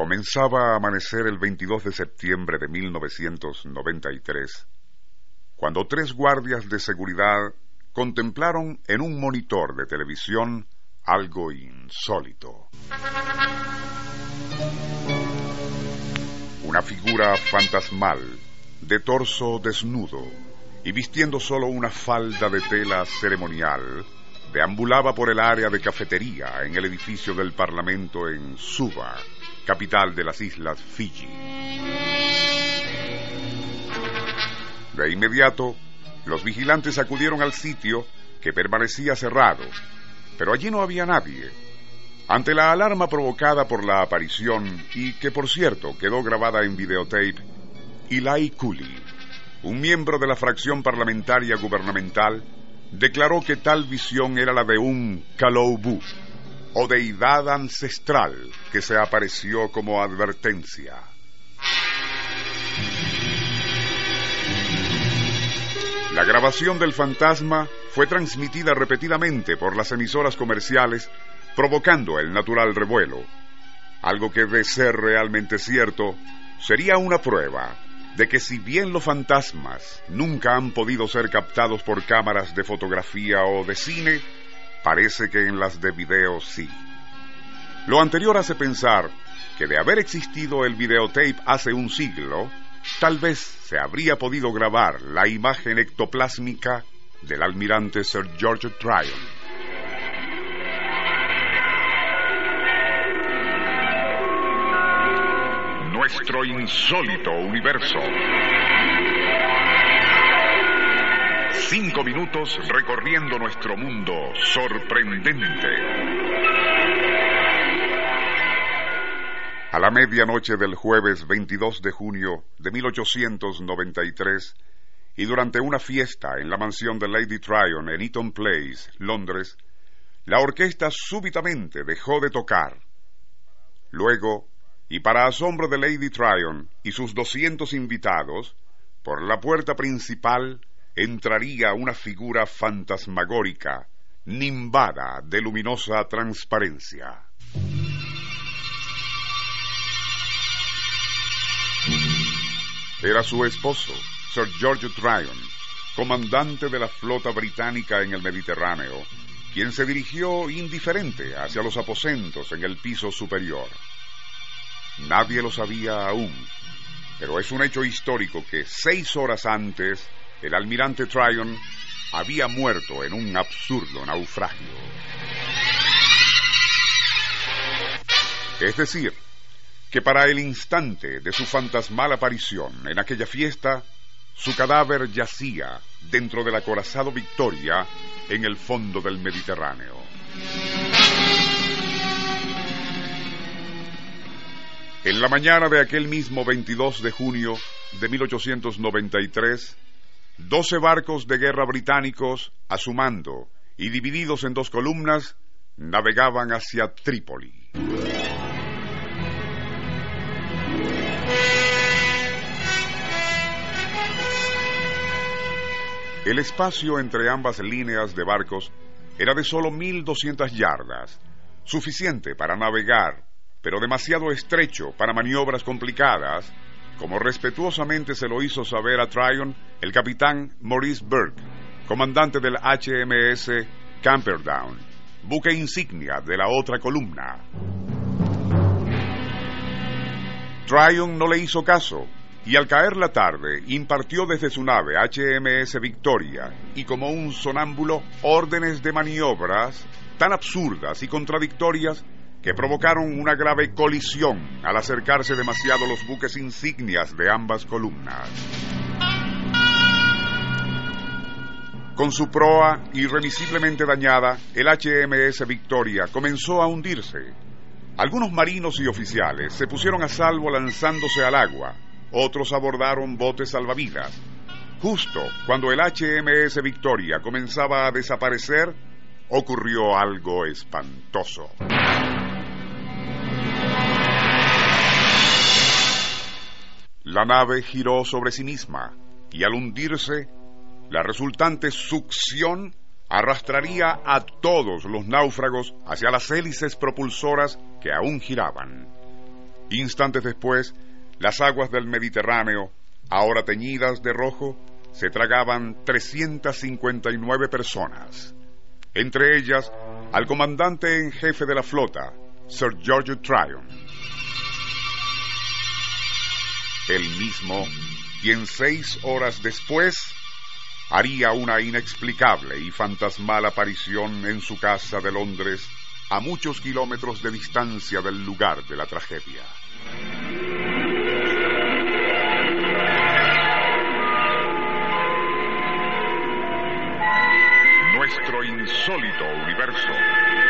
Comenzaba a amanecer el 22 de septiembre de 1993, cuando tres guardias de seguridad contemplaron en un monitor de televisión algo insólito. Una figura fantasmal, de torso desnudo y vistiendo solo una falda de tela ceremonial, deambulaba por el área de cafetería en el edificio del Parlamento en Suba, capital de las islas Fiji. De inmediato, los vigilantes acudieron al sitio que permanecía cerrado, pero allí no había nadie. Ante la alarma provocada por la aparición, y que por cierto quedó grabada en videotape, Eli Cooley, un miembro de la fracción parlamentaria gubernamental, declaró que tal visión era la de un Kaloubu, o deidad ancestral que se apareció como advertencia. La grabación del fantasma fue transmitida repetidamente por las emisoras comerciales, provocando el natural revuelo. Algo que, de ser realmente cierto, sería una prueba de que si bien los fantasmas nunca han podido ser captados por cámaras de fotografía o de cine, parece que en las de video sí. Lo anterior hace pensar que de haber existido el videotape hace un siglo, tal vez se habría podido grabar la imagen ectoplásmica del almirante Sir George Tryon. Nuestro insólito universo. Cinco minutos recorriendo nuestro mundo sorprendente. A la medianoche del jueves 22 de junio de 1893, y durante una fiesta en la mansión de Lady Tryon en Eaton Place, Londres, la orquesta súbitamente dejó de tocar. Luego, y para asombro de Lady Tryon y sus doscientos invitados, por la puerta principal entraría una figura fantasmagórica, nimbada de luminosa transparencia. Era su esposo, Sir George Tryon, comandante de la flota británica en el Mediterráneo, quien se dirigió indiferente hacia los aposentos en el piso superior. Nadie lo sabía aún, pero es un hecho histórico que seis horas antes el almirante Tryon había muerto en un absurdo naufragio. Es decir, que para el instante de su fantasmal aparición en aquella fiesta, su cadáver yacía dentro del acorazado Victoria en el fondo del Mediterráneo. En la mañana de aquel mismo 22 de junio de 1893, doce barcos de guerra británicos, a su mando y divididos en dos columnas, navegaban hacia Trípoli. El espacio entre ambas líneas de barcos era de solo 1.200 yardas, suficiente para navegar pero demasiado estrecho para maniobras complicadas, como respetuosamente se lo hizo saber a Tryon el capitán Maurice Burke, comandante del HMS Camperdown, buque insignia de la otra columna. Tryon no le hizo caso y al caer la tarde impartió desde su nave HMS Victoria y como un sonámbulo órdenes de maniobras tan absurdas y contradictorias que provocaron una grave colisión al acercarse demasiado los buques insignias de ambas columnas. Con su proa irremisiblemente dañada, el HMS Victoria comenzó a hundirse. Algunos marinos y oficiales se pusieron a salvo lanzándose al agua, otros abordaron botes salvavidas. Justo cuando el HMS Victoria comenzaba a desaparecer, ocurrió algo espantoso. La nave giró sobre sí misma y al hundirse, la resultante succión arrastraría a todos los náufragos hacia las hélices propulsoras que aún giraban. Instantes después, las aguas del Mediterráneo, ahora teñidas de rojo, se tragaban 359 personas, entre ellas al comandante en jefe de la flota, Sir George Tryon. El mismo quien seis horas después haría una inexplicable y fantasmal aparición en su casa de Londres a muchos kilómetros de distancia del lugar de la tragedia. Nuestro insólito universo.